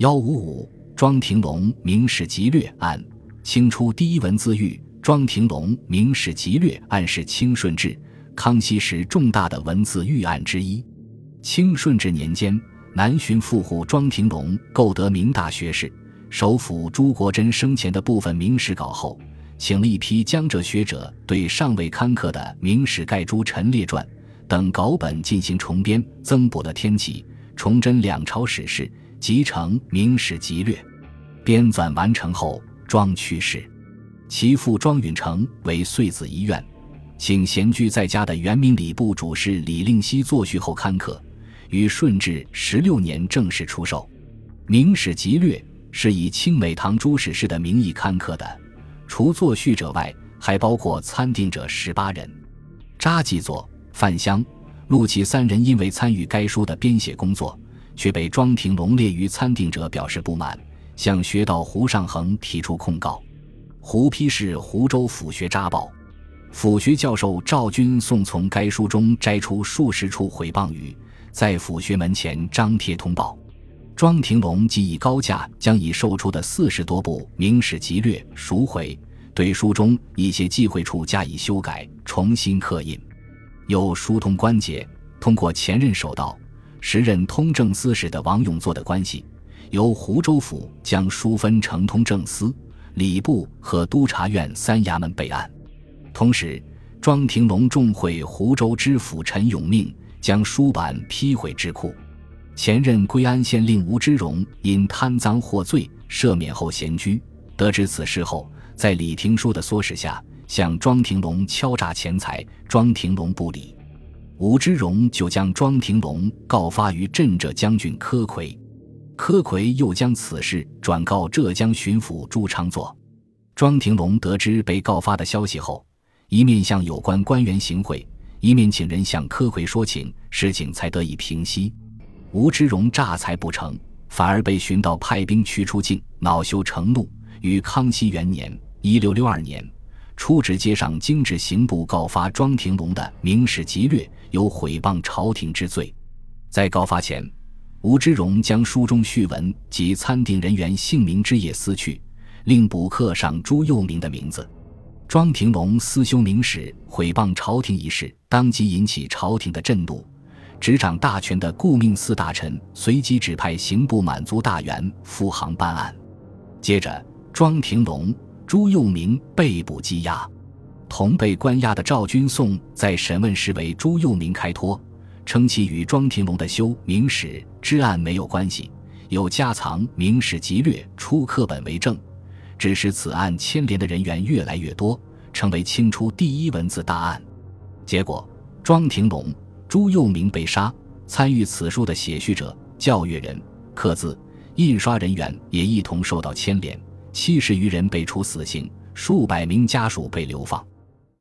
幺五五庄廷龙《明史集略》案，清初第一文字狱。庄廷龙《明史集略》案是清顺治、康熙时重大的文字狱案之一。清顺治年间，南巡富户庄廷龙购得明大学士、首辅朱国珍生前的部分明史稿后，请了一批江浙学者对尚未刊刻的《明史盖诸陈列传》等稿本进行重编，增补了天启、崇祯两朝史事。集成《明史集略》，编纂完成后，庄去世，其父庄允成为岁子遗愿，请闲居在家的原名礼部主事李令熙作序后刊刻，于顺治十六年正式出售。《明史集略》是以清美堂朱史氏的名义刊刻的，除作序者外，还包括参定者十八人。查记作范香、陆启三人因为参与该书的编写工作。却被庄廷龙列于参定者，表示不满，向学道胡尚衡提出控告。胡批示湖州府学查报，府学教授赵君送从该书中摘出数十处毁谤语，在府学门前张贴通报。庄廷龙即以高价将已售出的四十多部《明史集略》赎回，对书中一些忌讳处加以修改，重新刻印，又疏通关节，通过前任手道。时任通政司使的王永作的关系，由湖州府将书分成通政司、礼部和督察院三衙门备案。同时，庄廷龙重会湖州知府陈永命，将书版批回智库。前任归安县令吴之荣因贪赃获罪，赦免后闲居。得知此事后，在李廷书的唆使下，向庄廷龙敲诈钱财，庄廷龙不理。吴之荣就将庄廷龙告发于镇浙将军柯奎，柯奎又将此事转告浙江巡抚朱昌作。庄廷龙得知被告发的消息后，一面向有关官员行贿，一面请人向柯奎说情，事情才得以平息。吴之荣诈财不成，反而被寻到派兵驱出境，恼羞成怒，于康熙元年（一六六二年）。出旨街上精致刑部告发庄廷龙的《明史集略》有毁谤朝廷之罪。在告发前，吴之荣将书中序文及参定人员姓名之页撕去，另补刻上朱佑明的名字。庄廷龙私修明史毁谤朝廷一事，当即引起朝廷的震怒。执掌大权的顾命司大臣随即指派刑部满族大员赴杭办案。接着，庄廷龙。朱佑明被捕羁押，同被关押的赵君颂在审问时为朱佑明开脱，称其与庄廷龙的修明史之案没有关系，有家藏《明史集略》出课本为证，致使此案牵连的人员越来越多，成为清初第一文字大案。结果，庄廷龙、朱佑明被杀，参与此书的写序者、校阅人、刻字、印刷人员也一同受到牵连。七十余人被处死刑，数百名家属被流放。